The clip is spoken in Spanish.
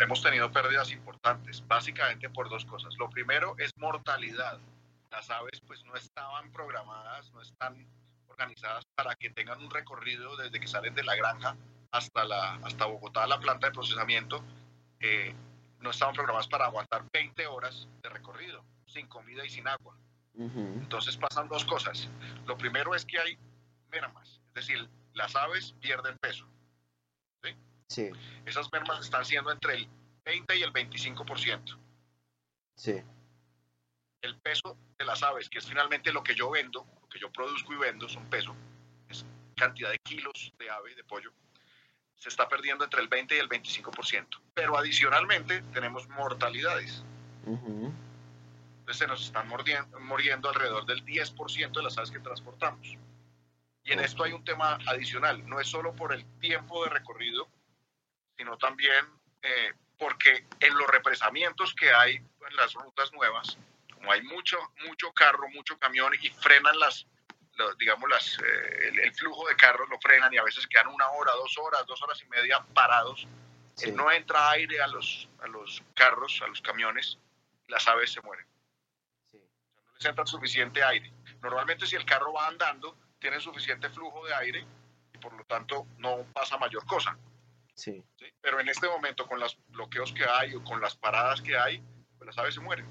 hemos tenido pérdidas importantes, básicamente por dos cosas. Lo primero es mortalidad. Las aves pues no estaban programadas, no están organizadas para que tengan un recorrido desde que salen de la granja hasta, la, hasta Bogotá, la planta de procesamiento. Eh, no estaban programadas para aguantar 20 horas de recorrido, sin comida y sin agua. Entonces pasan dos cosas. Lo primero es que hay mermas, es decir, las aves pierden peso. ¿Sí? Esas mermas están siendo entre el 20 y el 25%. Sí. El peso de las aves, que es finalmente lo que yo vendo, lo que yo produzco y vendo, son peso, es cantidad de kilos de ave, de pollo, se está perdiendo entre el 20 y el 25%. Pero adicionalmente tenemos mortalidades. Entonces se nos están muriendo alrededor del 10% de las aves que transportamos. Y en esto hay un tema adicional, no es solo por el tiempo de recorrido, sino también eh, porque en los represamientos que hay en las rutas nuevas, como hay mucho, mucho carro, mucho camión y frenan las, digamos, las, eh, el, flujo de carros lo frenan y a veces quedan una hora, dos horas, dos horas y media parados. Eh, no entra aire a los, a los carros, a los camiones, las aves se mueren. no les entra suficiente aire. Normalmente si el carro va andando, tiene suficiente flujo de aire y por lo tanto no pasa mayor cosa. Sí. Pero en este momento, con los bloqueos que hay o con las paradas que hay, pues las aves se mueren.